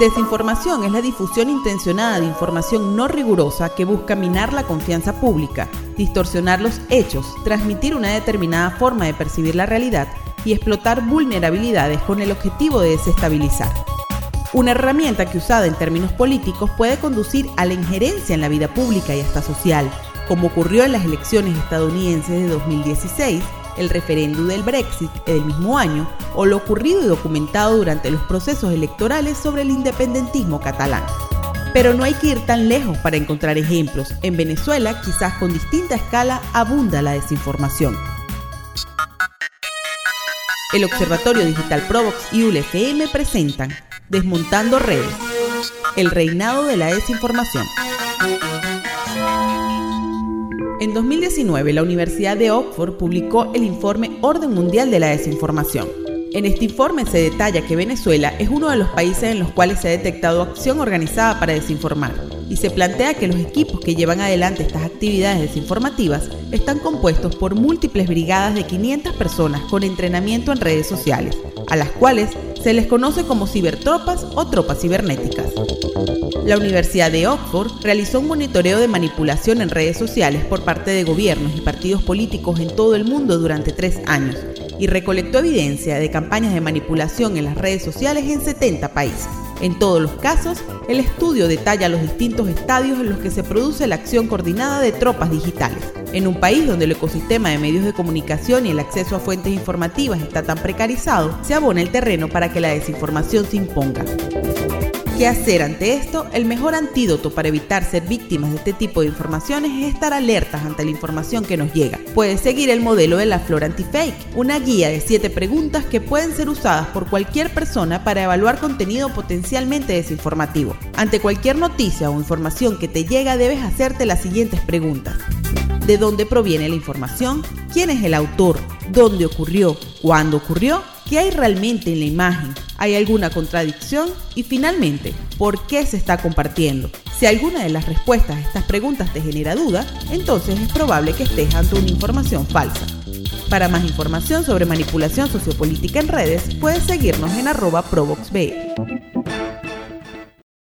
Desinformación es la difusión intencionada de información no rigurosa que busca minar la confianza pública, distorsionar los hechos, transmitir una determinada forma de percibir la realidad y explotar vulnerabilidades con el objetivo de desestabilizar. Una herramienta que usada en términos políticos puede conducir a la injerencia en la vida pública y hasta social, como ocurrió en las elecciones estadounidenses de 2016, el referéndum del Brexit del mismo año o lo ocurrido y documentado durante los procesos electorales sobre el independentismo catalán. Pero no hay que ir tan lejos para encontrar ejemplos. En Venezuela, quizás con distinta escala, abunda la desinformación. El Observatorio Digital Provox y ULFM presentan Desmontando Redes, el reinado de la desinformación. En 2019, la Universidad de Oxford publicó el informe Orden Mundial de la Desinformación. En este informe se detalla que Venezuela es uno de los países en los cuales se ha detectado acción organizada para desinformar y se plantea que los equipos que llevan adelante estas actividades desinformativas están compuestos por múltiples brigadas de 500 personas con entrenamiento en redes sociales, a las cuales se les conoce como cibertropas o tropas cibernéticas. La Universidad de Oxford realizó un monitoreo de manipulación en redes sociales por parte de gobiernos y partidos políticos en todo el mundo durante tres años y recolectó evidencia de campañas de manipulación en las redes sociales en 70 países. En todos los casos, el estudio detalla los distintos estadios en los que se produce la acción coordinada de tropas digitales. En un país donde el ecosistema de medios de comunicación y el acceso a fuentes informativas está tan precarizado, se abona el terreno para que la desinformación se imponga. ¿Qué hacer ante esto? El mejor antídoto para evitar ser víctimas de este tipo de informaciones es estar alertas ante la información que nos llega. Puedes seguir el modelo de la Flor Antifake, una guía de 7 preguntas que pueden ser usadas por cualquier persona para evaluar contenido potencialmente desinformativo. Ante cualquier noticia o información que te llega debes hacerte las siguientes preguntas. ¿De dónde proviene la información? ¿Quién es el autor? ¿Dónde ocurrió? ¿Cuándo ocurrió? ¿Qué hay realmente en la imagen? ¿Hay alguna contradicción? Y finalmente, ¿por qué se está compartiendo? Si alguna de las respuestas a estas preguntas te genera duda, entonces es probable que estés ante una información falsa. Para más información sobre manipulación sociopolítica en redes, puedes seguirnos en arroba.